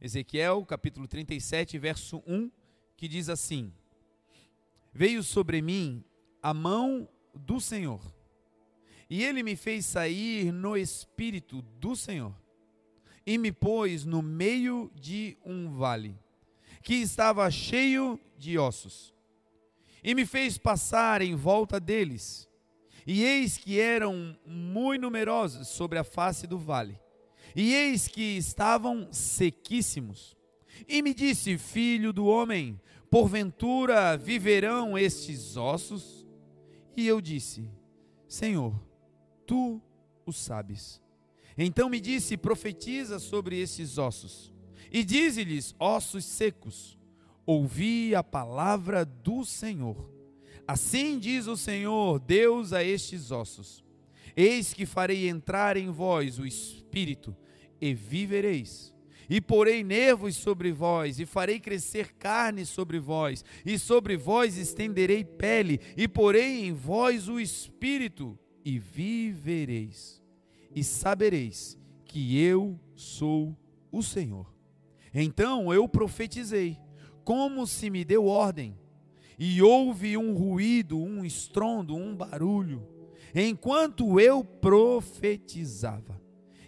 Ezequiel, capítulo 37, verso 1, que diz assim: Veio sobre mim a mão do Senhor, e ele me fez sair no espírito do Senhor, e me pôs no meio de um vale, que estava cheio de ossos, e me fez passar em volta deles, e eis que eram muito numerosos sobre a face do vale e eis que estavam sequíssimos. E me disse: Filho do homem, porventura viverão estes ossos? E eu disse: Senhor, tu o sabes. Então me disse: Profetiza sobre esses ossos. E dize-lhes: Ossos secos, ouvi a palavra do Senhor. Assim diz o Senhor, Deus a estes ossos: Eis que farei entrar em vós o espírito e vivereis. E porei nervos sobre vós, e farei crescer carne sobre vós, e sobre vós estenderei pele, e porei em vós o espírito, e vivereis. E sabereis que eu sou o Senhor. Então eu profetizei, como se me deu ordem, e houve um ruído, um estrondo, um barulho, enquanto eu profetizava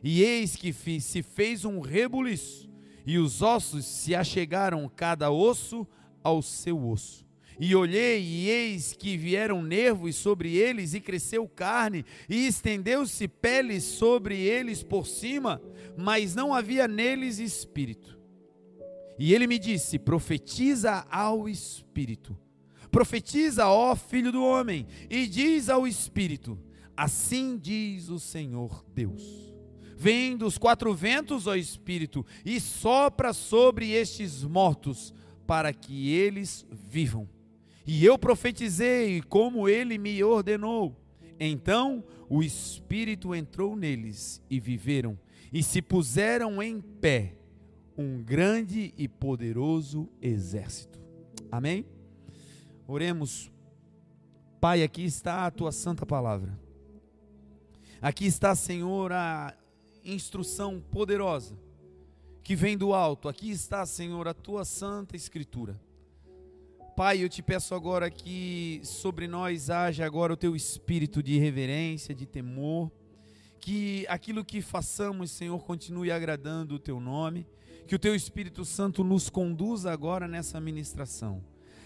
e eis que se fez um rebuliço, e os ossos se achegaram cada osso ao seu osso. E olhei, e eis que vieram nervos sobre eles, e cresceu carne, e estendeu-se pele sobre eles por cima, mas não havia neles espírito. E ele me disse: Profetiza ao espírito, profetiza, ó filho do homem, e diz ao espírito: Assim diz o Senhor Deus Vem dos quatro ventos, ó Espírito, e sopra sobre estes mortos, para que eles vivam. E eu profetizei como ele me ordenou. Então o Espírito entrou neles e viveram, e se puseram em pé um grande e poderoso exército. Amém? Oremos. Pai, aqui está a tua santa palavra. Aqui está, Senhor, a instrução poderosa que vem do alto. Aqui está, Senhor, a tua santa escritura. Pai, eu te peço agora que sobre nós haja agora o teu espírito de reverência, de temor, que aquilo que façamos, Senhor, continue agradando o teu nome, que o teu Espírito Santo nos conduza agora nessa ministração.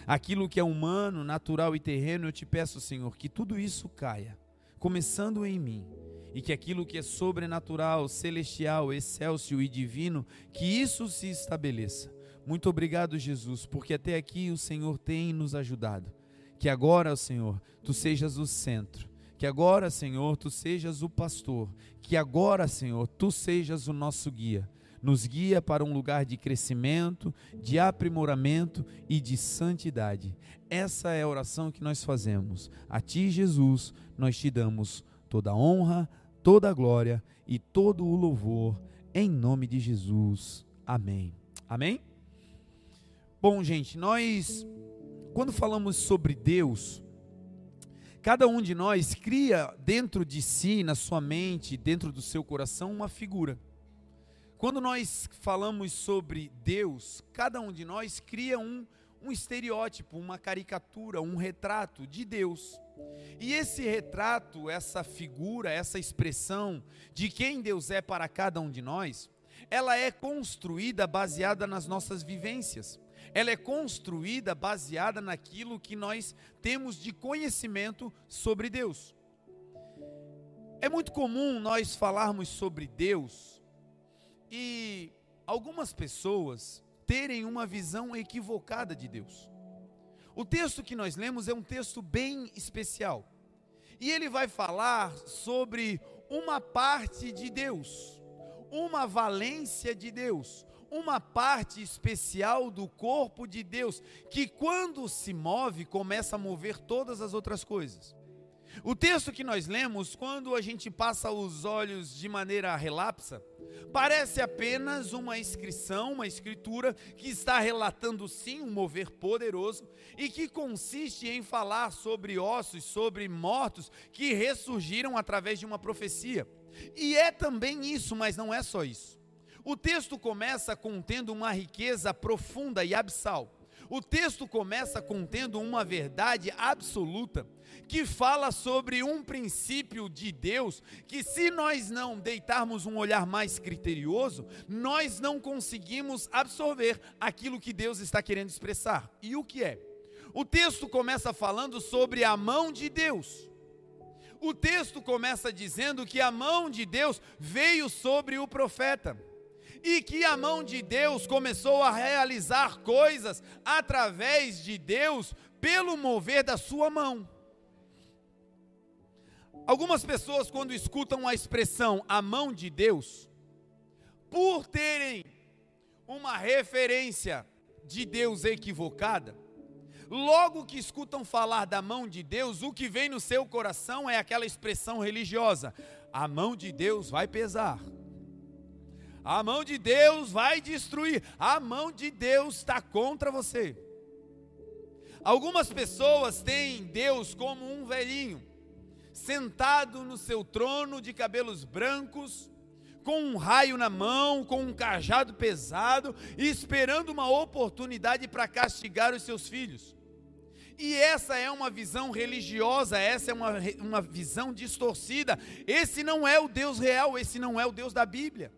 Aquilo que é humano, natural e terreno, eu te peço, Senhor, que tudo isso caia, começando em mim e que aquilo que é sobrenatural, celestial, excelso e divino, que isso se estabeleça. Muito obrigado, Jesus, porque até aqui o Senhor tem nos ajudado. Que agora, Senhor, tu sejas o centro. Que agora, Senhor, tu sejas o pastor. Que agora, Senhor, tu sejas o nosso guia. Nos guia para um lugar de crescimento, de aprimoramento e de santidade. Essa é a oração que nós fazemos. A ti, Jesus, nós te damos toda a honra, toda a glória e todo o louvor em nome de Jesus. Amém. Amém? Bom, gente, nós, quando falamos sobre Deus, cada um de nós cria dentro de si, na sua mente, dentro do seu coração, uma figura. Quando nós falamos sobre Deus, cada um de nós cria um, um estereótipo, uma caricatura, um retrato de Deus. E esse retrato, essa figura, essa expressão de quem Deus é para cada um de nós, ela é construída baseada nas nossas vivências. Ela é construída baseada naquilo que nós temos de conhecimento sobre Deus. É muito comum nós falarmos sobre Deus e algumas pessoas terem uma visão equivocada de Deus. O texto que nós lemos é um texto bem especial. E ele vai falar sobre uma parte de Deus, uma valência de Deus, uma parte especial do corpo de Deus, que quando se move, começa a mover todas as outras coisas. O texto que nós lemos, quando a gente passa os olhos de maneira relapsa, Parece apenas uma inscrição, uma escritura que está relatando sim um mover poderoso e que consiste em falar sobre ossos, sobre mortos que ressurgiram através de uma profecia. E é também isso, mas não é só isso. O texto começa contendo uma riqueza profunda e abissal. O texto começa contendo uma verdade absoluta que fala sobre um princípio de Deus que, se nós não deitarmos um olhar mais criterioso, nós não conseguimos absorver aquilo que Deus está querendo expressar. E o que é? O texto começa falando sobre a mão de Deus. O texto começa dizendo que a mão de Deus veio sobre o profeta e que a mão de Deus começou a realizar coisas através de Deus pelo mover da sua mão. Algumas pessoas, quando escutam a expressão a mão de Deus, por terem uma referência de Deus equivocada, logo que escutam falar da mão de Deus, o que vem no seu coração é aquela expressão religiosa: a mão de Deus vai pesar. A mão de Deus vai destruir. A mão de Deus está contra você. Algumas pessoas têm Deus como um velhinho, sentado no seu trono de cabelos brancos, com um raio na mão, com um cajado pesado, esperando uma oportunidade para castigar os seus filhos. E essa é uma visão religiosa, essa é uma, uma visão distorcida. Esse não é o Deus real, esse não é o Deus da Bíblia.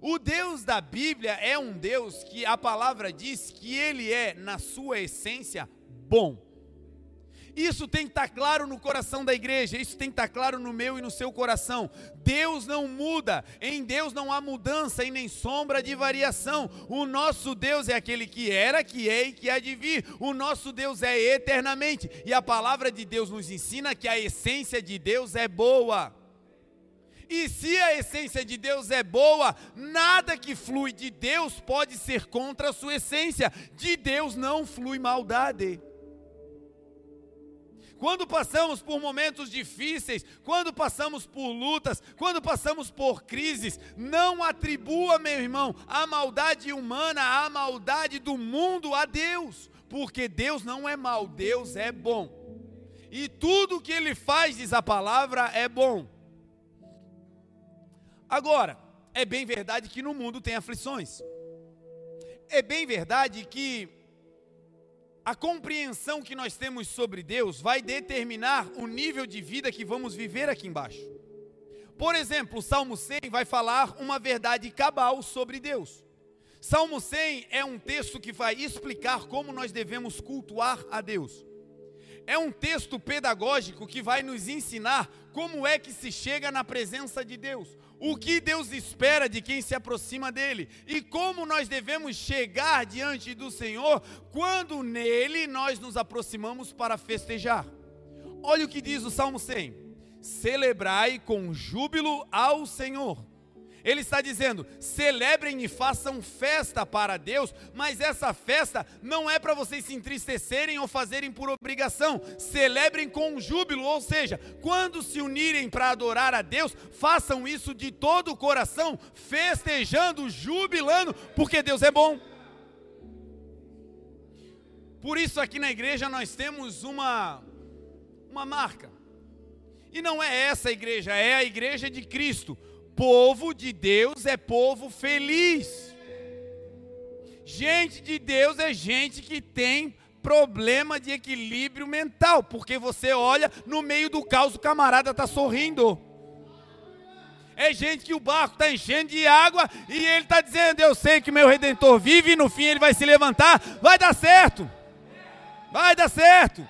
O Deus da Bíblia é um Deus que a palavra diz que ele é, na sua essência, bom. Isso tem que estar claro no coração da igreja, isso tem que estar claro no meu e no seu coração. Deus não muda, em Deus não há mudança e nem sombra de variação. O nosso Deus é aquele que era, que é e que há de vir. O nosso Deus é eternamente. E a palavra de Deus nos ensina que a essência de Deus é boa. E se a essência de Deus é boa, nada que flui de Deus pode ser contra a sua essência. De Deus não flui maldade. Quando passamos por momentos difíceis, quando passamos por lutas, quando passamos por crises, não atribua, meu irmão, a maldade humana, a maldade do mundo a Deus, porque Deus não é mau, Deus é bom. E tudo que ele faz, diz a palavra, é bom. Agora, é bem verdade que no mundo tem aflições. É bem verdade que a compreensão que nós temos sobre Deus vai determinar o nível de vida que vamos viver aqui embaixo. Por exemplo, o Salmo 100 vai falar uma verdade cabal sobre Deus. Salmo 100 é um texto que vai explicar como nós devemos cultuar a Deus. É um texto pedagógico que vai nos ensinar como é que se chega na presença de Deus, o que Deus espera de quem se aproxima dele e como nós devemos chegar diante do Senhor quando nele nós nos aproximamos para festejar. Olha o que diz o Salmo 100: Celebrai com júbilo ao Senhor ele está dizendo: celebrem e façam festa para Deus, mas essa festa não é para vocês se entristecerem ou fazerem por obrigação. Celebrem com júbilo, ou seja, quando se unirem para adorar a Deus, façam isso de todo o coração, festejando, jubilando, porque Deus é bom. Por isso aqui na igreja nós temos uma uma marca. E não é essa igreja, é a igreja de Cristo Povo de Deus é povo feliz. Gente de Deus é gente que tem problema de equilíbrio mental, porque você olha no meio do caos, o camarada está sorrindo. É gente que o barco está enchendo de água e ele está dizendo: Eu sei que meu redentor vive e no fim ele vai se levantar, vai dar certo, vai dar certo.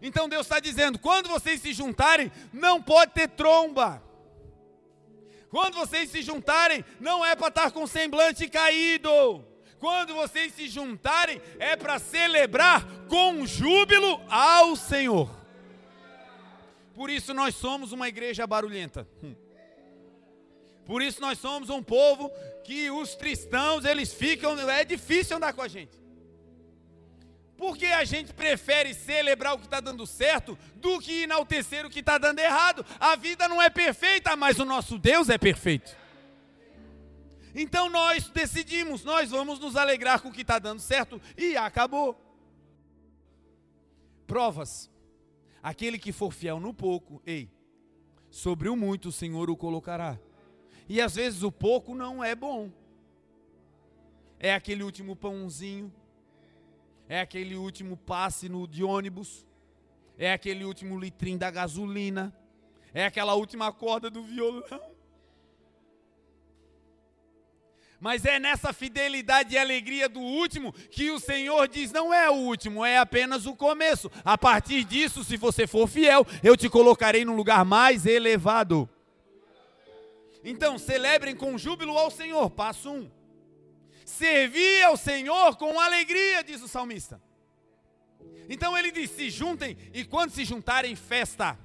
Então Deus está dizendo: quando vocês se juntarem, não pode ter tromba. Quando vocês se juntarem, não é para estar com semblante caído. Quando vocês se juntarem, é para celebrar com júbilo ao Senhor. Por isso nós somos uma igreja barulhenta. Hum. Por isso nós somos um povo que os cristãos, eles ficam, é difícil andar com a gente. Porque a gente prefere celebrar o que está dando certo do que enaltecer o que está dando errado. A vida não é perfeita, mas o nosso Deus é perfeito. Então nós decidimos, nós vamos nos alegrar com o que está dando certo e acabou. Provas. Aquele que for fiel no pouco, ei, sobre o muito o Senhor o colocará. E às vezes o pouco não é bom. É aquele último pãozinho, é aquele último passe no de ônibus, é aquele último litrinho da gasolina, é aquela última corda do violão. Mas é nessa fidelidade e alegria do último que o Senhor diz: não é o último, é apenas o começo. A partir disso, se você for fiel, eu te colocarei num lugar mais elevado. Então, celebrem com júbilo ao Senhor. Passo 1. Um. Servir ao Senhor com alegria, diz o salmista. Então ele diz: se juntem, e quando se juntarem, festa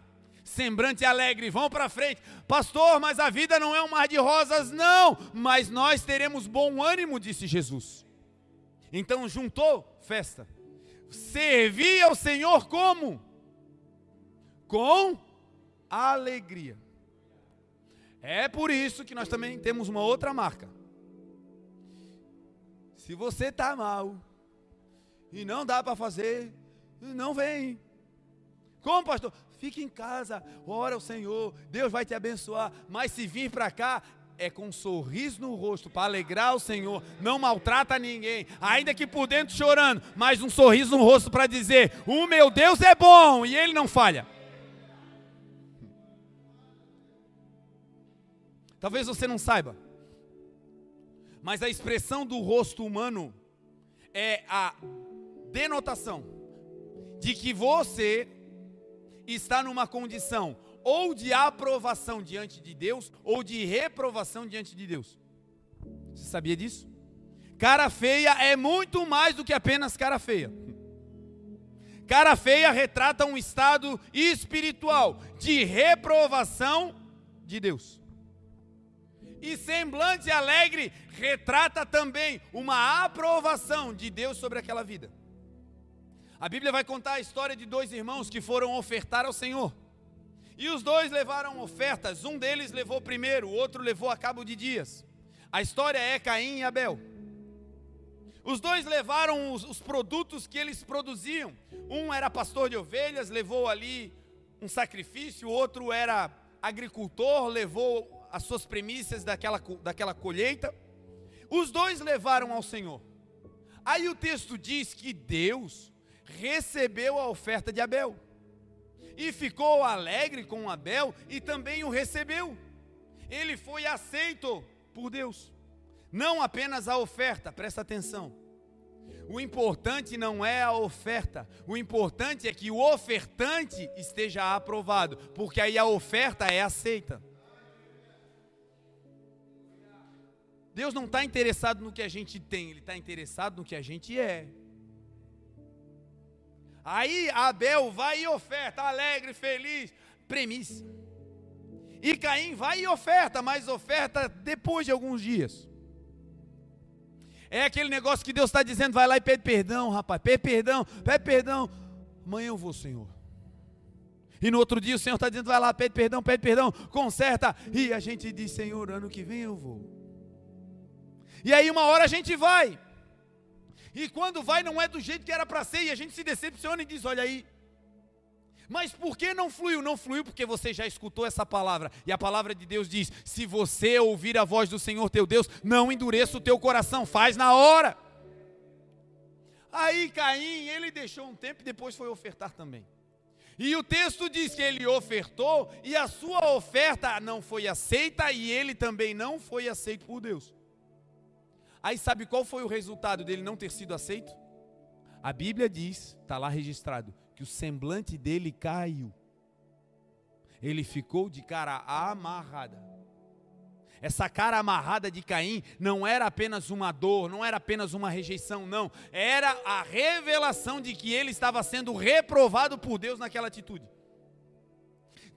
semblante alegre, vão para frente. Pastor, mas a vida não é um mar de rosas, não, mas nós teremos bom ânimo, disse Jesus. Então juntou festa. Servir ao Senhor como? Com alegria. É por isso que nós também temos uma outra marca. Se você está mal e não dá para fazer, não vem. Como, pastor? Fique em casa, ora ao Senhor, Deus vai te abençoar. Mas se vir para cá, é com um sorriso no rosto para alegrar o Senhor, não maltrata ninguém, ainda que por dentro chorando, mas um sorriso no rosto para dizer: O meu Deus é bom e ele não falha. Talvez você não saiba, mas a expressão do rosto humano é a denotação de que você está numa condição ou de aprovação diante de Deus ou de reprovação diante de Deus. Você sabia disso? Cara feia é muito mais do que apenas cara feia. Cara feia retrata um estado espiritual de reprovação de Deus. E semblante alegre retrata também uma aprovação de Deus sobre aquela vida. A Bíblia vai contar a história de dois irmãos que foram ofertar ao Senhor. E os dois levaram ofertas, um deles levou primeiro, o outro levou a cabo de dias. A história é Caim e Abel. Os dois levaram os, os, produtos que eles produziam. Um era pastor de ovelhas, levou ali um sacrifício, o outro era agricultor, levou as suas premissas daquela, daquela colheita. Os dois levaram ao Senhor. Aí o texto diz que Deus recebeu a oferta de Abel. E ficou alegre com Abel e também o recebeu. Ele foi aceito por Deus. Não apenas a oferta, presta atenção. O importante não é a oferta, o importante é que o ofertante esteja aprovado, porque aí a oferta é aceita. Deus não está interessado no que a gente tem, Ele está interessado no que a gente é. Aí Abel vai e oferta, alegre, feliz, premissa. E Caim vai e oferta, mas oferta depois de alguns dias. É aquele negócio que Deus está dizendo, vai lá e pede perdão, rapaz, pede perdão, pede perdão. Amanhã eu vou, Senhor. E no outro dia o Senhor está dizendo, vai lá, pede perdão, pede perdão, conserta. E a gente diz, Senhor, ano que vem eu vou. E aí uma hora a gente vai. E quando vai, não é do jeito que era para ser, e a gente se decepciona e diz: olha aí. Mas por que não fluiu? Não fluiu porque você já escutou essa palavra. E a palavra de Deus diz: se você ouvir a voz do Senhor teu Deus, não endureça o teu coração, faz na hora. Aí Caim, ele deixou um tempo e depois foi ofertar também. E o texto diz que ele ofertou e a sua oferta não foi aceita e ele também não foi aceito por Deus. Aí sabe qual foi o resultado dele não ter sido aceito? A Bíblia diz, está lá registrado, que o semblante dele caiu. Ele ficou de cara amarrada. Essa cara amarrada de Caim não era apenas uma dor, não era apenas uma rejeição, não. Era a revelação de que ele estava sendo reprovado por Deus naquela atitude.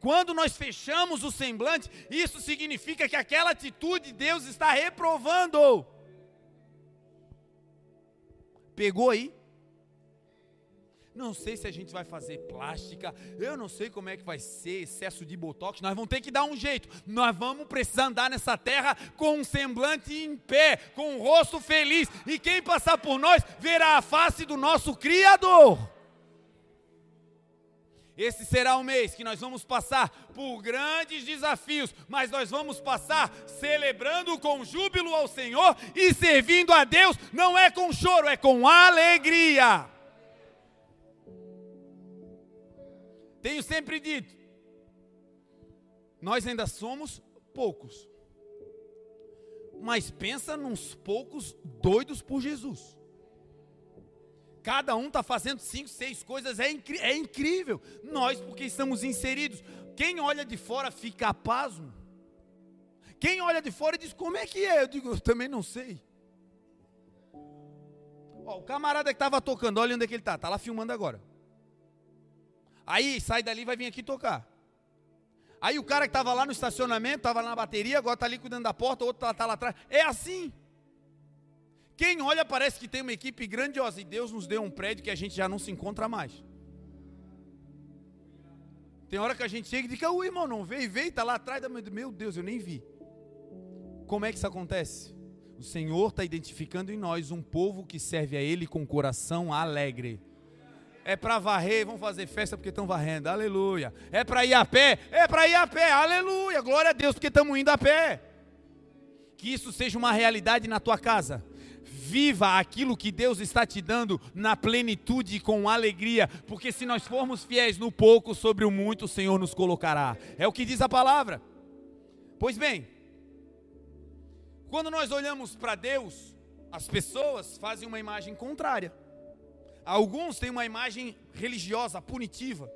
Quando nós fechamos o semblante, isso significa que aquela atitude Deus está reprovando. Pegou aí? Não sei se a gente vai fazer plástica, eu não sei como é que vai ser excesso de botox, nós vamos ter que dar um jeito. Nós vamos precisar andar nessa terra com um semblante em pé, com um rosto feliz, e quem passar por nós verá a face do nosso Criador. Esse será o mês que nós vamos passar por grandes desafios, mas nós vamos passar celebrando com júbilo ao Senhor e servindo a Deus, não é com choro, é com alegria. Tenho sempre dito, nós ainda somos poucos, mas pensa nos poucos doidos por Jesus. Cada um está fazendo cinco, seis coisas, é, é incrível. Nós, porque estamos inseridos. Quem olha de fora fica pasmo. Quem olha de fora diz: Como é que é? Eu digo: Eu também não sei. Ó, o camarada que estava tocando, olha onde é que ele está. Está lá filmando agora. Aí sai dali e vai vir aqui tocar. Aí o cara que estava lá no estacionamento, estava na bateria, agora está ali cuidando da porta, o outro está tá lá atrás. É assim. Quem olha parece que tem uma equipe grandiosa e Deus nos deu um prédio que a gente já não se encontra mais. Tem hora que a gente chega e diz: o irmão não veio, veio, está lá atrás. Meu Deus, eu nem vi. Como é que isso acontece? O Senhor está identificando em nós um povo que serve a Ele com coração alegre. É para varrer, vão fazer festa porque estão varrendo, aleluia. É para ir a pé, é para ir a pé, aleluia. Glória a Deus porque estamos indo a pé. Que isso seja uma realidade na tua casa viva aquilo que Deus está te dando na plenitude e com alegria, porque se nós formos fiéis no pouco, sobre o muito o Senhor nos colocará. É o que diz a palavra. Pois bem, quando nós olhamos para Deus, as pessoas fazem uma imagem contrária. Alguns têm uma imagem religiosa, punitiva.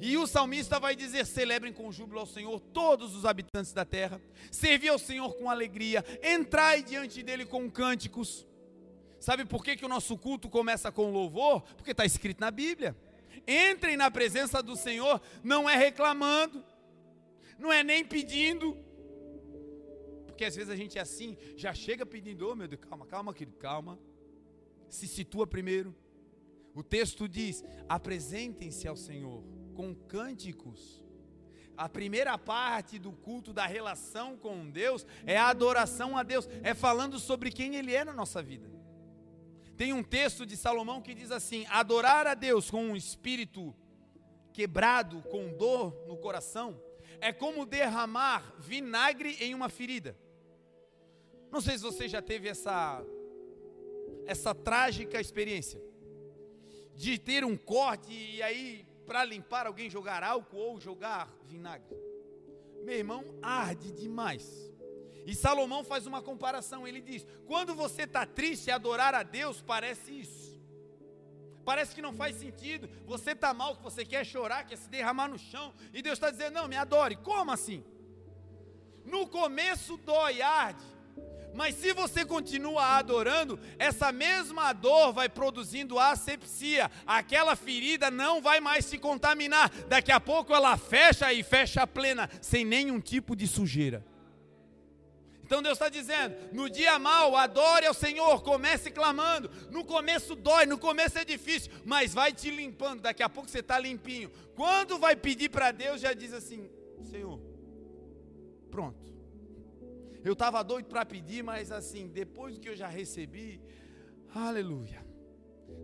E o salmista vai dizer: celebrem com júbilo ao Senhor todos os habitantes da terra, servi ao Senhor com alegria, entrai diante dele com cânticos. Sabe por que, que o nosso culto começa com louvor? Porque está escrito na Bíblia. Entrem na presença do Senhor, não é reclamando, não é nem pedindo. Porque às vezes a gente é assim, já chega pedindo, oh meu Deus, calma, calma, querido, calma. Se situa primeiro. O texto diz: apresentem-se ao Senhor com cânticos. A primeira parte do culto da relação com Deus é a adoração a Deus, é falando sobre quem Ele é na nossa vida. Tem um texto de Salomão que diz assim: adorar a Deus com um espírito quebrado, com dor no coração, é como derramar vinagre em uma ferida. Não sei se você já teve essa essa trágica experiência de ter um corte e aí para limpar alguém jogar álcool ou jogar vinagre. Meu irmão, arde demais. E Salomão faz uma comparação. Ele diz: quando você está triste, adorar a Deus parece isso. Parece que não faz sentido. Você está mal, que você quer chorar, quer se derramar no chão. E Deus está dizendo: não, me adore. Como assim? No começo dói, arde. Mas se você continua adorando, essa mesma dor vai produzindo asepsia. Aquela ferida não vai mais se contaminar. Daqui a pouco ela fecha e fecha plena, sem nenhum tipo de sujeira. Então Deus está dizendo: no dia mal, adore ao Senhor, comece clamando. No começo dói, no começo é difícil, mas vai te limpando. Daqui a pouco você está limpinho. Quando vai pedir para Deus, já diz assim: Senhor, pronto. Eu estava doido para pedir, mas assim, depois que eu já recebi, aleluia.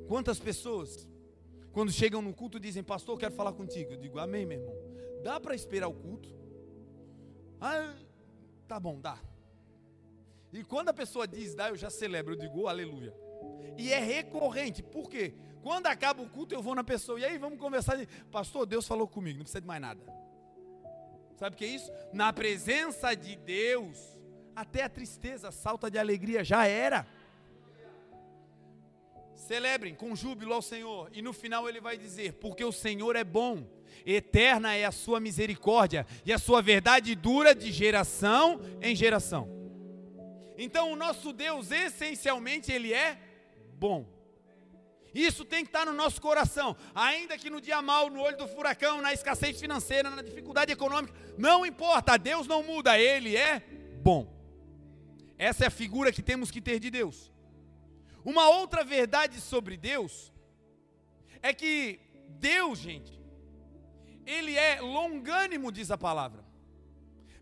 Quantas pessoas, quando chegam no culto, dizem: Pastor, eu quero falar contigo. Eu digo: Amém, meu irmão. Dá para esperar o culto? Ah, tá bom, dá. E quando a pessoa diz dá, eu já celebro, eu digo oh, aleluia. E é recorrente, por quê? Quando acaba o culto, eu vou na pessoa, e aí vamos conversar. Pastor, Deus falou comigo, não precisa de mais nada. Sabe o que é isso? Na presença de Deus, até a tristeza salta de alegria, já era. Celebrem com júbilo ao Senhor, e no final ele vai dizer: Porque o Senhor é bom, eterna é a sua misericórdia, e a sua verdade dura de geração em geração. Então o nosso Deus essencialmente ele é bom. Isso tem que estar no nosso coração, ainda que no dia mal, no olho do furacão, na escassez financeira, na dificuldade econômica, não importa, Deus não muda, ele é bom. Essa é a figura que temos que ter de Deus. Uma outra verdade sobre Deus é que Deus, gente, ele é longânimo, diz a palavra.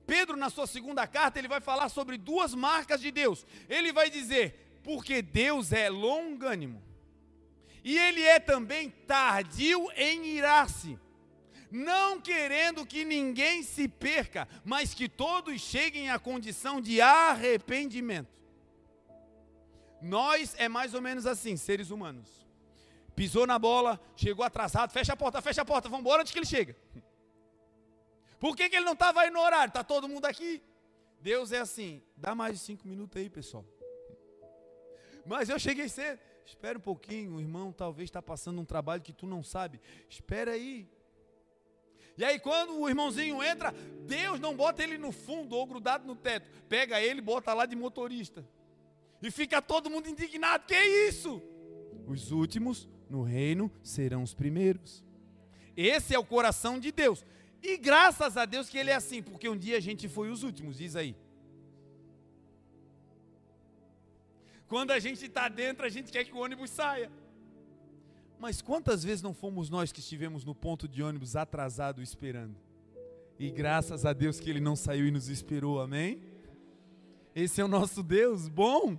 Pedro, na sua segunda carta, ele vai falar sobre duas marcas de Deus. Ele vai dizer, porque Deus é longânimo, e ele é também tardio em irar-se. não querendo que ninguém se perca, mas que todos cheguem à condição de arrependimento. Nós é mais ou menos assim, seres humanos. Pisou na bola, chegou atrasado, fecha a porta, fecha a porta, vamos embora antes que ele chega. Por que, que ele não estava aí no horário? Está todo mundo aqui. Deus é assim, dá mais de cinco minutos aí, pessoal. Mas eu cheguei cedo. Espera um pouquinho, o irmão talvez está passando um trabalho que tu não sabe. Espera aí. E aí, quando o irmãozinho entra, Deus não bota ele no fundo ou grudado no teto. Pega ele e bota lá de motorista. E fica todo mundo indignado. Que é isso? Os últimos no reino serão os primeiros. Esse é o coração de Deus. E graças a Deus que ele é assim, porque um dia a gente foi os últimos, diz aí. Quando a gente está dentro, a gente quer que o ônibus saia. Mas quantas vezes não fomos nós que estivemos no ponto de ônibus atrasado esperando? E graças a Deus que ele não saiu e nos esperou, amém? Esse é o nosso Deus bom.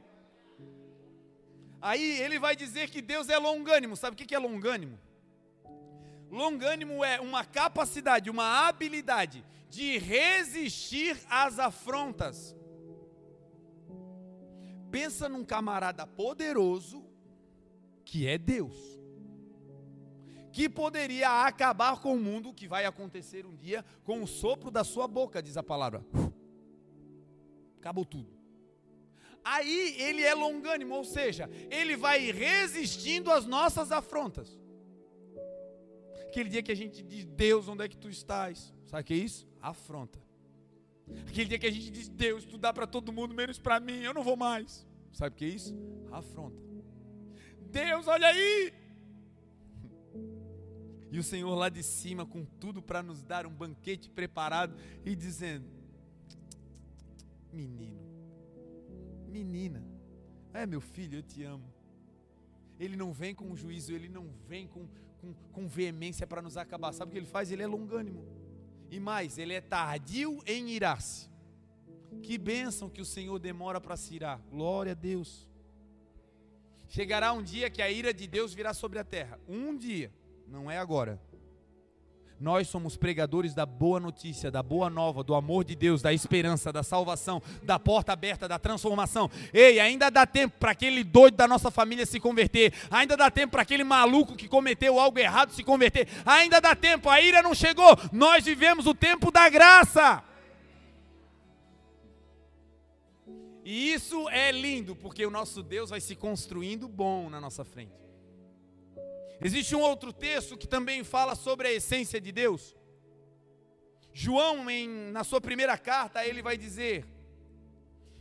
Aí ele vai dizer que Deus é longânimo. Sabe o que é longânimo? Longânimo é uma capacidade, uma habilidade de resistir às afrontas. Pensa num camarada poderoso que é Deus, que poderia acabar com o mundo, que vai acontecer um dia, com o sopro da sua boca, diz a palavra. Acabou tudo. Aí ele é longânimo, ou seja, ele vai resistindo às nossas afrontas. Aquele dia que a gente diz, Deus, onde é que tu estás? Sabe o que é isso? Afronta. Aquele dia que a gente diz, Deus, tu dá para todo mundo, menos para mim, eu não vou mais. Sabe o que é isso? Afronta. Deus, olha aí! E o Senhor lá de cima, com tudo para nos dar um banquete preparado e dizendo: Menino, menina, é meu filho, eu te amo. Ele não vem com juízo, ele não vem com, com, com veemência para nos acabar. Sabe o que ele faz? Ele é longânimo. E mais, ele é tardio em irar-se. Que bênção que o Senhor demora para se irar. Glória a Deus. Chegará um dia que a ira de Deus virá sobre a terra. Um dia, não é agora. Nós somos pregadores da boa notícia, da boa nova, do amor de Deus, da esperança, da salvação, da porta aberta, da transformação. Ei, ainda dá tempo para aquele doido da nossa família se converter. Ainda dá tempo para aquele maluco que cometeu algo errado se converter. Ainda dá tempo, a ira não chegou. Nós vivemos o tempo da graça. E isso é lindo, porque o nosso Deus vai se construindo bom na nossa frente. Existe um outro texto que também fala sobre a essência de Deus. João, em, na sua primeira carta, ele vai dizer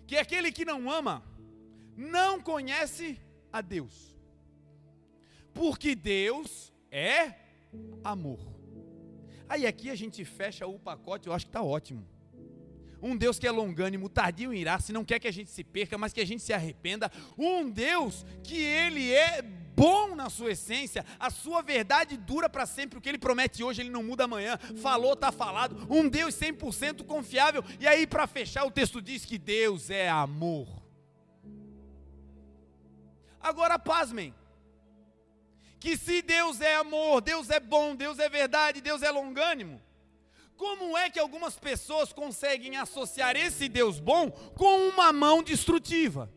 que aquele que não ama não conhece a Deus, porque Deus é amor. Aí aqui a gente fecha o pacote, eu acho que está ótimo. Um Deus que é longânimo, tardio em irá, se não quer que a gente se perca, mas que a gente se arrependa. Um Deus que ele é bom na sua essência, a sua verdade dura para sempre, o que ele promete hoje ele não muda amanhã, falou, está falado, um Deus 100% confiável, e aí para fechar o texto diz que Deus é amor. Agora pasmem, que se Deus é amor, Deus é bom, Deus é verdade, Deus é longânimo, como é que algumas pessoas conseguem associar esse Deus bom com uma mão destrutiva?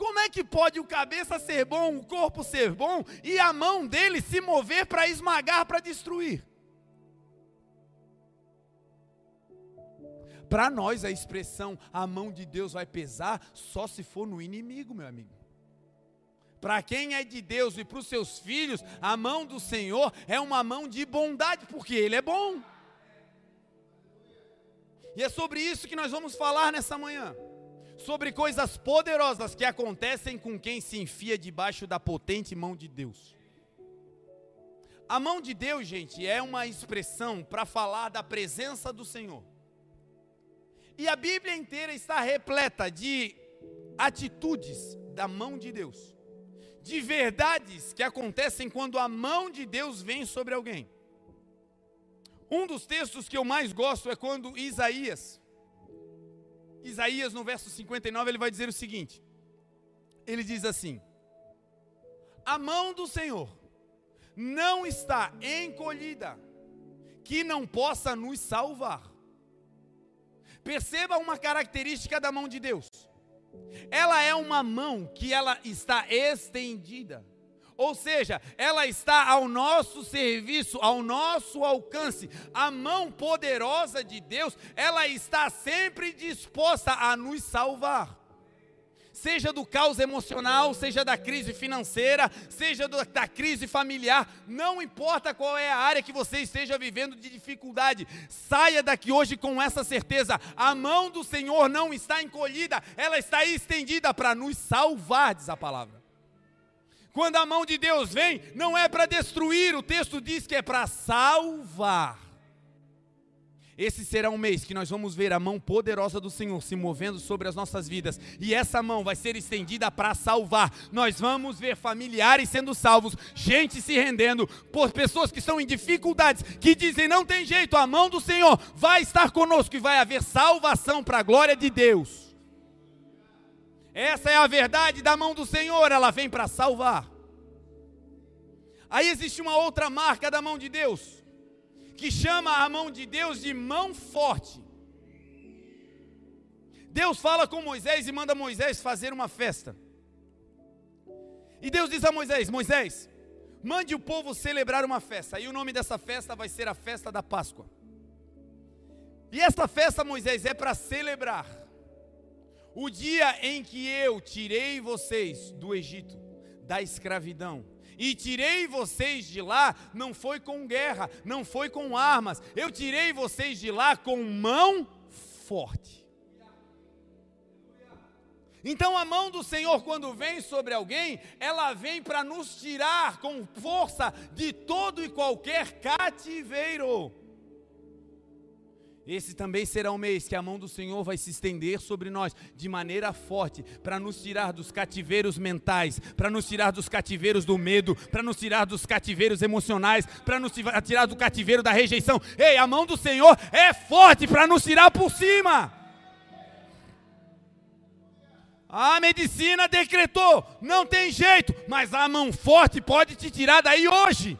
Como é que pode o cabeça ser bom, o corpo ser bom e a mão dele se mover para esmagar, para destruir? Para nós a expressão a mão de Deus vai pesar só se for no inimigo, meu amigo. Para quem é de Deus e para os seus filhos, a mão do Senhor é uma mão de bondade, porque Ele é bom. E é sobre isso que nós vamos falar nessa manhã sobre coisas poderosas que acontecem com quem se enfia debaixo da potente mão de Deus. A mão de Deus, gente, é uma expressão para falar da presença do Senhor. E a Bíblia inteira está repleta de atitudes da mão de Deus, de verdades que acontecem quando a mão de Deus vem sobre alguém. Um dos textos que eu mais gosto é quando Isaías, Isaías, no verso 59, ele vai dizer o seguinte: ele diz assim: A mão do Senhor não está encolhida, que não possa nos salvar. Perceba uma característica da mão de Deus. Ela é uma mão que ela está estendida. Ou seja, ela está ao nosso serviço, ao nosso alcance. A mão poderosa de Deus, ela está sempre disposta a nos salvar seja do caos emocional, seja da crise financeira, seja da crise familiar, não importa qual é a área que você esteja vivendo de dificuldade, saia daqui hoje com essa certeza: a mão do Senhor não está encolhida, ela está estendida para nos salvar, diz a palavra. Quando a mão de Deus vem, não é para destruir, o texto diz que é para salvar. Esse será um mês que nós vamos ver a mão poderosa do Senhor se movendo sobre as nossas vidas, e essa mão vai ser estendida para salvar. Nós vamos ver familiares sendo salvos, gente se rendendo, por pessoas que estão em dificuldades, que dizem: não tem jeito, a mão do Senhor vai estar conosco e vai haver salvação para a glória de Deus. Essa é a verdade da mão do Senhor, ela vem para salvar. Aí existe uma outra marca da mão de Deus que chama a mão de Deus de mão forte. Deus fala com Moisés e manda Moisés fazer uma festa. E Deus diz a Moisés: Moisés, mande o povo celebrar uma festa. E o nome dessa festa vai ser a festa da Páscoa. E esta festa, Moisés, é para celebrar o dia em que eu tirei vocês do Egito, da escravidão, e tirei vocês de lá, não foi com guerra, não foi com armas, eu tirei vocês de lá com mão forte. Então a mão do Senhor, quando vem sobre alguém, ela vem para nos tirar com força de todo e qualquer cativeiro. Esse também será um mês que a mão do Senhor vai se estender sobre nós de maneira forte, para nos tirar dos cativeiros mentais, para nos tirar dos cativeiros do medo, para nos tirar dos cativeiros emocionais, para nos tirar do cativeiro da rejeição. Ei, a mão do Senhor é forte para nos tirar por cima. A medicina decretou, não tem jeito, mas a mão forte pode te tirar daí hoje.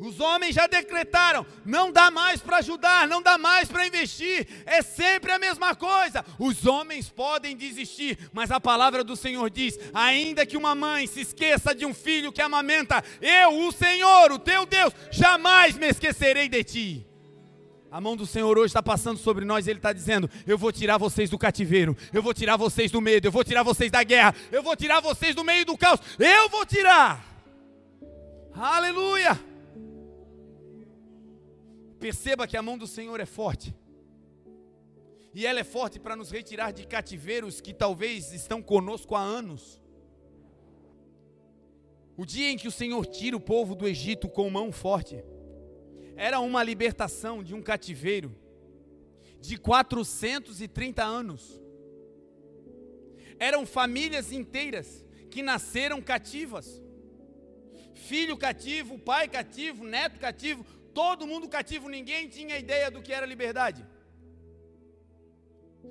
Os homens já decretaram, não dá mais para ajudar, não dá mais para investir, é sempre a mesma coisa. Os homens podem desistir, mas a palavra do Senhor diz: ainda que uma mãe se esqueça de um filho que amamenta, eu, o Senhor, o teu Deus, jamais me esquecerei de ti. A mão do Senhor hoje está passando sobre nós e Ele está dizendo: Eu vou tirar vocês do cativeiro, eu vou tirar vocês do medo, eu vou tirar vocês da guerra, eu vou tirar vocês do meio do caos, eu vou tirar. Aleluia! Perceba que a mão do Senhor é forte. E ela é forte para nos retirar de cativeiros que talvez estão conosco há anos. O dia em que o Senhor tira o povo do Egito com mão forte, era uma libertação de um cativeiro de 430 anos. Eram famílias inteiras que nasceram cativas. Filho cativo, pai cativo, neto cativo, todo mundo cativo, ninguém tinha ideia do que era liberdade.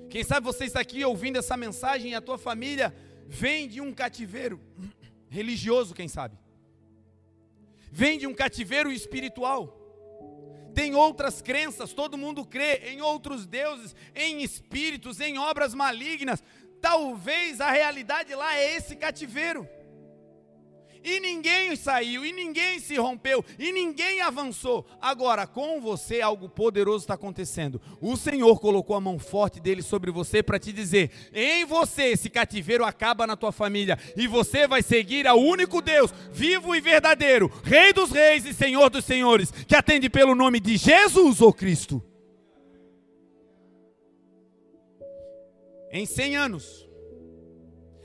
Quem sabe você está aqui ouvindo essa mensagem e a tua família vem de um cativeiro religioso, quem sabe? Vem de um cativeiro espiritual. Tem outras crenças, todo mundo crê em outros deuses, em espíritos, em obras malignas. Talvez a realidade lá é esse cativeiro e ninguém saiu, e ninguém se rompeu, e ninguém avançou. Agora, com você, algo poderoso está acontecendo. O Senhor colocou a mão forte dele sobre você para te dizer: em você, esse cativeiro acaba na tua família, e você vai seguir ao único Deus, vivo e verdadeiro, Rei dos Reis e Senhor dos Senhores, que atende pelo nome de Jesus ou Cristo. Em 100 anos,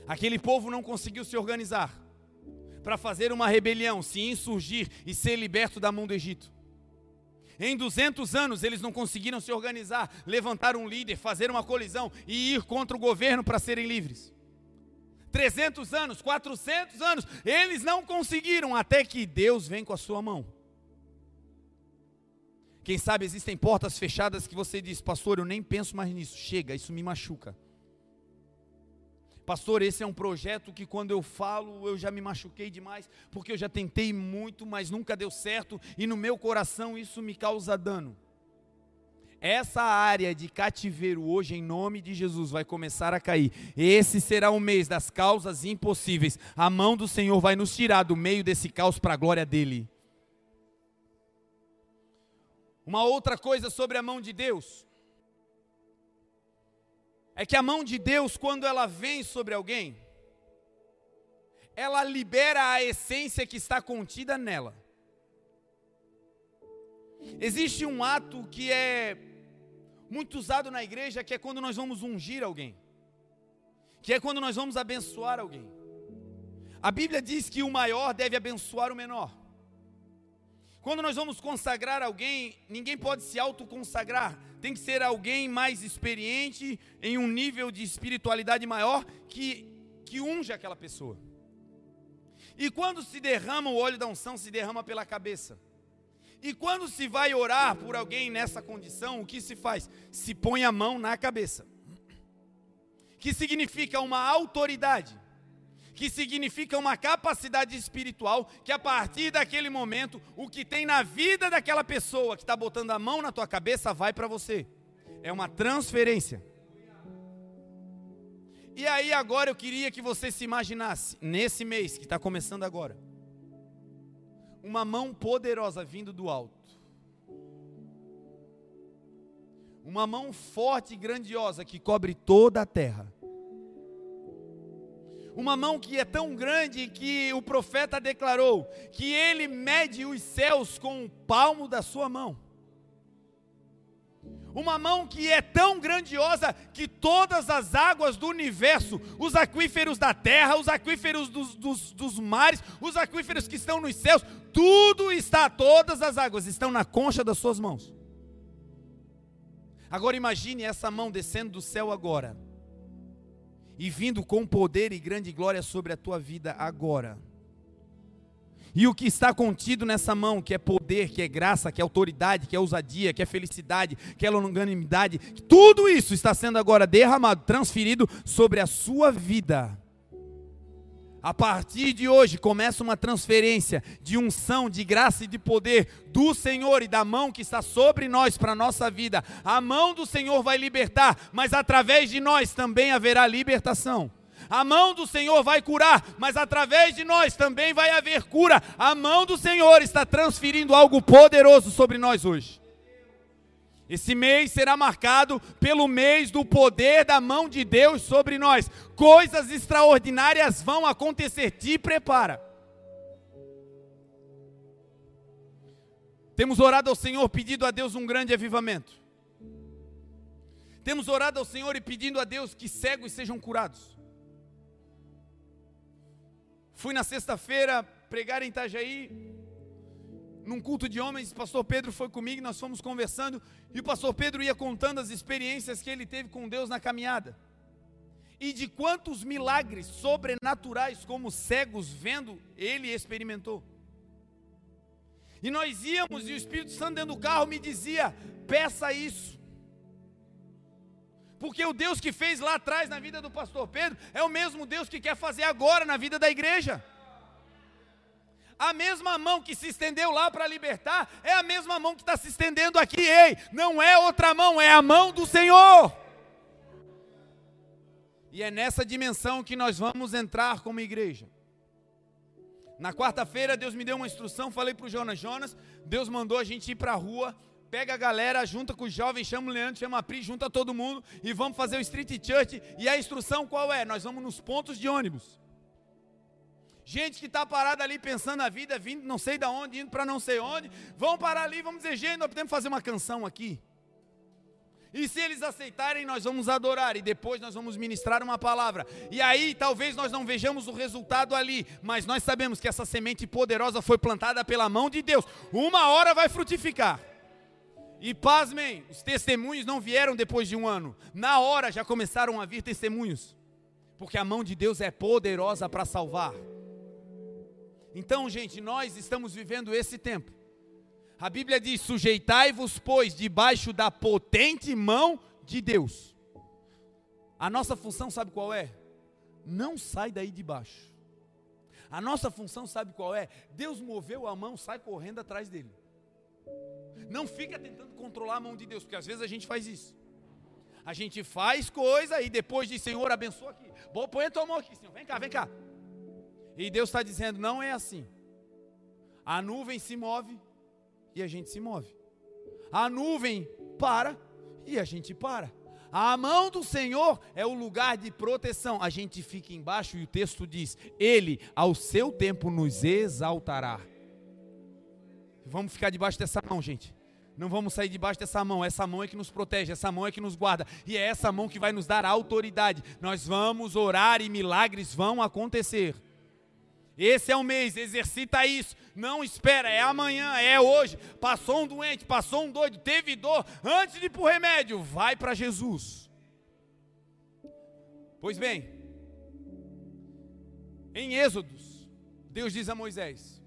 aquele povo não conseguiu se organizar para fazer uma rebelião, se insurgir e ser liberto da mão do Egito. Em 200 anos eles não conseguiram se organizar, levantar um líder, fazer uma colisão e ir contra o governo para serem livres. 300 anos, 400 anos, eles não conseguiram até que Deus vem com a sua mão. Quem sabe existem portas fechadas que você diz, pastor, eu nem penso mais nisso, chega, isso me machuca. Pastor, esse é um projeto que quando eu falo eu já me machuquei demais, porque eu já tentei muito, mas nunca deu certo, e no meu coração isso me causa dano. Essa área de cativeiro hoje, em nome de Jesus, vai começar a cair. Esse será o mês das causas impossíveis. A mão do Senhor vai nos tirar do meio desse caos para a glória dele. Uma outra coisa sobre a mão de Deus é que a mão de Deus, quando ela vem sobre alguém, ela libera a essência que está contida nela. Existe um ato que é muito usado na igreja, que é quando nós vamos ungir alguém, que é quando nós vamos abençoar alguém. A Bíblia diz que o maior deve abençoar o menor. Quando nós vamos consagrar alguém, ninguém pode se autoconsagrar. Tem que ser alguém mais experiente, em um nível de espiritualidade maior, que, que unge aquela pessoa. E quando se derrama o óleo da unção, se derrama pela cabeça. E quando se vai orar por alguém nessa condição, o que se faz? Se põe a mão na cabeça. Que significa uma autoridade que significa uma capacidade espiritual, que a partir daquele momento, o que tem na vida daquela pessoa que está botando a mão na tua cabeça vai para você. É uma transferência. E aí agora eu queria que você se imaginasse, nesse mês que está começando agora, uma mão poderosa vindo do alto. Uma mão forte e grandiosa que cobre toda a terra uma mão que é tão grande que o profeta declarou que ele mede os céus com o palmo da sua mão. Uma mão que é tão grandiosa que todas as águas do universo, os aquíferos da terra, os aquíferos dos, dos, dos mares, os aquíferos que estão nos céus, tudo está, todas as águas estão na concha das suas mãos. Agora imagine essa mão descendo do céu agora e vindo com poder e grande glória sobre a tua vida agora. E o que está contido nessa mão, que é poder, que é graça, que é autoridade, que é ousadia, que é felicidade, que é longanimidade, tudo isso está sendo agora derramado, transferido sobre a sua vida. A partir de hoje começa uma transferência de unção, de graça e de poder do Senhor e da mão que está sobre nós para a nossa vida. A mão do Senhor vai libertar, mas através de nós também haverá libertação. A mão do Senhor vai curar, mas através de nós também vai haver cura. A mão do Senhor está transferindo algo poderoso sobre nós hoje. Esse mês será marcado pelo mês do poder da mão de Deus sobre nós. Coisas extraordinárias vão acontecer, te prepara. Temos orado ao Senhor pedindo a Deus um grande avivamento. Temos orado ao Senhor e pedindo a Deus que cegos sejam curados. Fui na sexta-feira pregar em Itajaí, num culto de homens, o pastor Pedro foi comigo, nós fomos conversando, e o pastor Pedro ia contando as experiências que ele teve com Deus na caminhada. E de quantos milagres sobrenaturais, como cegos vendo, ele experimentou. E nós íamos, e o Espírito Santo dentro do carro me dizia: peça isso. Porque o Deus que fez lá atrás na vida do pastor Pedro é o mesmo Deus que quer fazer agora na vida da igreja. A mesma mão que se estendeu lá para libertar é a mesma mão que está se estendendo aqui. Ei, não é outra mão, é a mão do Senhor. E é nessa dimensão que nós vamos entrar como igreja. Na quarta-feira, Deus me deu uma instrução. Falei para o Jonas: Jonas, Deus mandou a gente ir para a rua. Pega a galera, junta com os jovens, chama o Leandro, chama a Pri, junta todo mundo e vamos fazer o Street Church. E a instrução qual é? Nós vamos nos pontos de ônibus. Gente que está parada ali pensando a vida, vindo não sei de onde, indo para não sei onde. Vão parar ali, vamos dizer, gente, nós podemos fazer uma canção aqui. E se eles aceitarem, nós vamos adorar e depois nós vamos ministrar uma palavra. E aí talvez nós não vejamos o resultado ali, mas nós sabemos que essa semente poderosa foi plantada pela mão de Deus. Uma hora vai frutificar. E pasmem, os testemunhos não vieram depois de um ano. Na hora já começaram a vir testemunhos. Porque a mão de Deus é poderosa para salvar. Então, gente, nós estamos vivendo esse tempo. A Bíblia diz: sujeitai-vos, pois, debaixo da potente mão de Deus. A nossa função, sabe qual é? não sai daí de baixo. A nossa função, sabe qual é? Deus moveu a mão, sai correndo atrás dele. Não fica tentando controlar a mão de Deus, porque às vezes a gente faz isso. A gente faz coisa e depois diz, Senhor, abençoa aqui. Põe a tua mão aqui, Senhor. Vem cá, vem cá. E Deus está dizendo, não é assim. A nuvem se move e a gente se move. A nuvem para e a gente para. A mão do Senhor é o lugar de proteção. A gente fica embaixo e o texto diz: Ele, ao seu tempo, nos exaltará. Vamos ficar debaixo dessa mão, gente. Não vamos sair debaixo dessa mão. Essa mão é que nos protege, essa mão é que nos guarda. E é essa mão que vai nos dar autoridade. Nós vamos orar e milagres vão acontecer. Esse é o mês, exercita isso. Não espera, é amanhã, é hoje. Passou um doente, passou um doido, teve dor. Antes de ir para o remédio, vai para Jesus. Pois bem, em Êxodos, Deus diz a Moisés: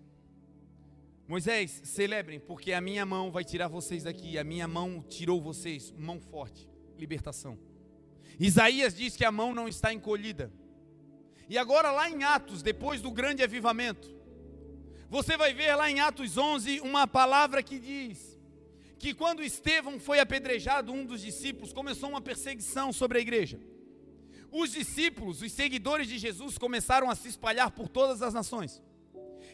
Moisés, celebrem, porque a minha mão vai tirar vocês daqui. A minha mão tirou vocês, mão forte, libertação. Isaías diz que a mão não está encolhida. E agora, lá em Atos, depois do grande avivamento, você vai ver lá em Atos 11 uma palavra que diz que quando Estevão foi apedrejado, um dos discípulos, começou uma perseguição sobre a igreja. Os discípulos, os seguidores de Jesus, começaram a se espalhar por todas as nações.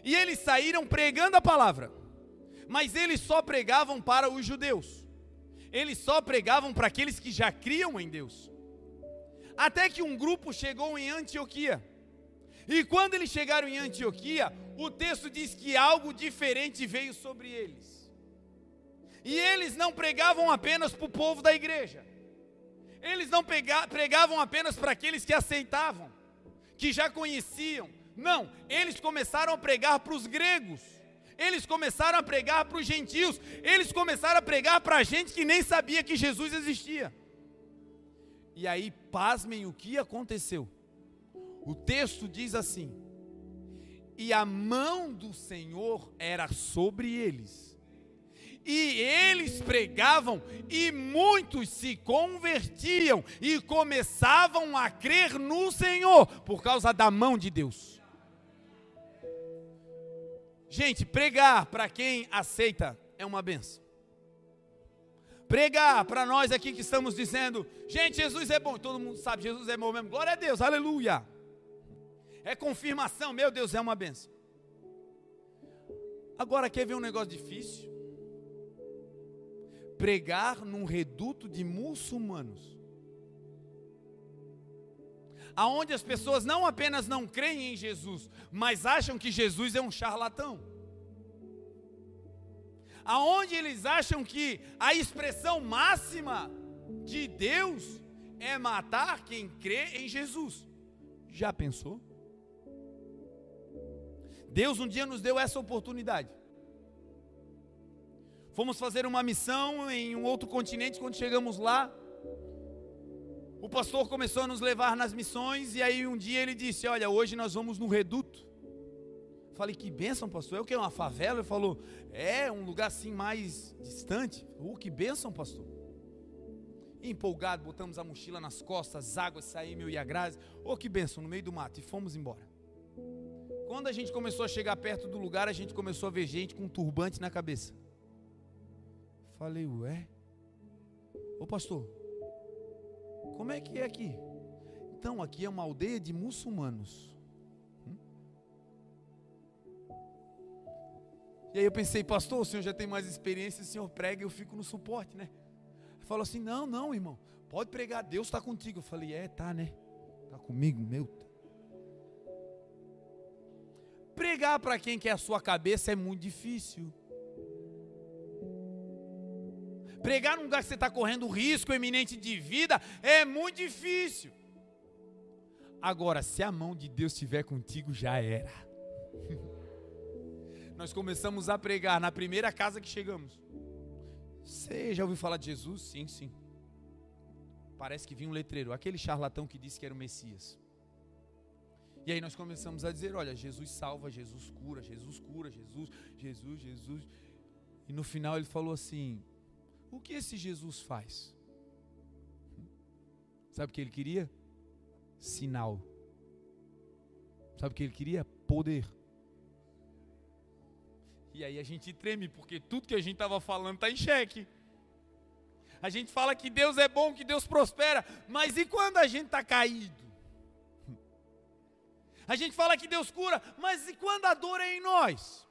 E eles saíram pregando a palavra. Mas eles só pregavam para os judeus. Eles só pregavam para aqueles que já criam em Deus. Até que um grupo chegou em Antioquia. E quando eles chegaram em Antioquia, o texto diz que algo diferente veio sobre eles. E eles não pregavam apenas para o povo da igreja. Eles não pregavam apenas para aqueles que aceitavam, que já conheciam. Não, eles começaram a pregar para os gregos. Eles começaram a pregar para os gentios. Eles começaram a pregar para a gente que nem sabia que Jesus existia. E aí, pasmem o que aconteceu. O texto diz assim: E a mão do Senhor era sobre eles. E eles pregavam, e muitos se convertiam e começavam a crer no Senhor por causa da mão de Deus. Gente, pregar para quem aceita é uma benção pregar para nós aqui que estamos dizendo, gente, Jesus é bom, todo mundo sabe, Jesus é bom mesmo, glória a Deus, aleluia. É confirmação, meu Deus, é uma benção. Agora quer ver um negócio difícil? Pregar num reduto de muçulmanos. Aonde as pessoas não apenas não creem em Jesus, mas acham que Jesus é um charlatão aonde eles acham que a expressão máxima de Deus é matar quem crê em Jesus. Já pensou? Deus um dia nos deu essa oportunidade. Fomos fazer uma missão em um outro continente, quando chegamos lá, o pastor começou a nos levar nas missões, e aí um dia ele disse: Olha, hoje nós vamos no reduto. Falei, que bênção, pastor. É o que? Uma favela? Ele falou, é um lugar assim mais distante. Uh, que bênção, pastor. empolgado, botamos a mochila nas costas, as águas saíram, meu e a Grazi. Oh, que bênção, no meio do mato. E fomos embora. Quando a gente começou a chegar perto do lugar, a gente começou a ver gente com um turbante na cabeça. Falei, ué? Ô pastor, como é que é aqui? Então, aqui é uma aldeia de muçulmanos. E aí eu pensei, pastor, o senhor já tem mais experiência, o senhor prega eu fico no suporte, né? Ele falou assim: não, não, irmão, pode pregar, Deus está contigo. Eu falei: é, tá, né? Está comigo, meu. Pregar para quem quer a sua cabeça é muito difícil. Pregar num lugar que você está correndo risco eminente de vida é muito difícil. Agora, se a mão de Deus estiver contigo, já era. nós começamos a pregar na primeira casa que chegamos. Você já ouviu falar de Jesus? Sim, sim. Parece que vinha um letreiro, aquele charlatão que disse que era o Messias. E aí nós começamos a dizer: olha, Jesus salva, Jesus cura, Jesus cura, Jesus, Jesus, Jesus. E no final ele falou assim: o que esse Jesus faz? Sabe o que ele queria? Sinal. Sabe o que ele queria? Poder. E aí a gente treme, porque tudo que a gente estava falando está em xeque. A gente fala que Deus é bom, que Deus prospera, mas e quando a gente está caído? A gente fala que Deus cura, mas e quando a dor é em nós?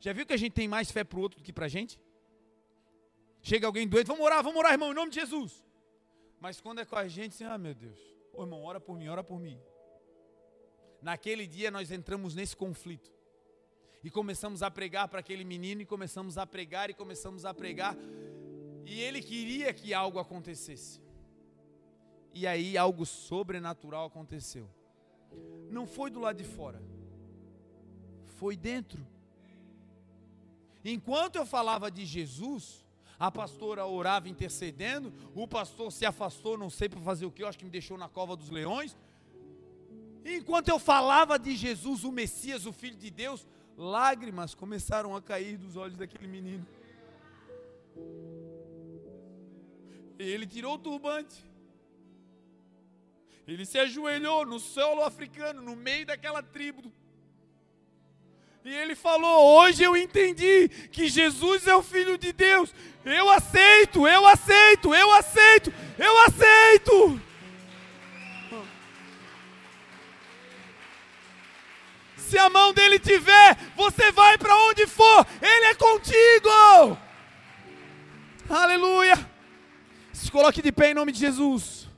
Já viu que a gente tem mais fé para o outro do que para a gente? Chega alguém doente, vamos orar, vamos orar, irmão, em nome de Jesus. Mas quando é com a gente, assim, ah, meu Deus, ô irmão, ora por mim, ora por mim. Naquele dia nós entramos nesse conflito. E começamos a pregar para aquele menino, e começamos a pregar, e começamos a pregar. E ele queria que algo acontecesse. E aí algo sobrenatural aconteceu. Não foi do lado de fora, foi dentro. Enquanto eu falava de Jesus, a pastora orava intercedendo, o pastor se afastou, não sei para fazer o que, acho que me deixou na cova dos leões. Enquanto eu falava de Jesus, o Messias, o Filho de Deus, lágrimas começaram a cair dos olhos daquele menino. Ele tirou o turbante. Ele se ajoelhou no solo africano, no meio daquela tribo. E ele falou: Hoje eu entendi que Jesus é o Filho de Deus. Eu aceito, eu aceito, eu aceito, eu aceito. Se a mão dele tiver, você vai para onde for, ele é contigo. Aleluia. Se coloque de pé em nome de Jesus.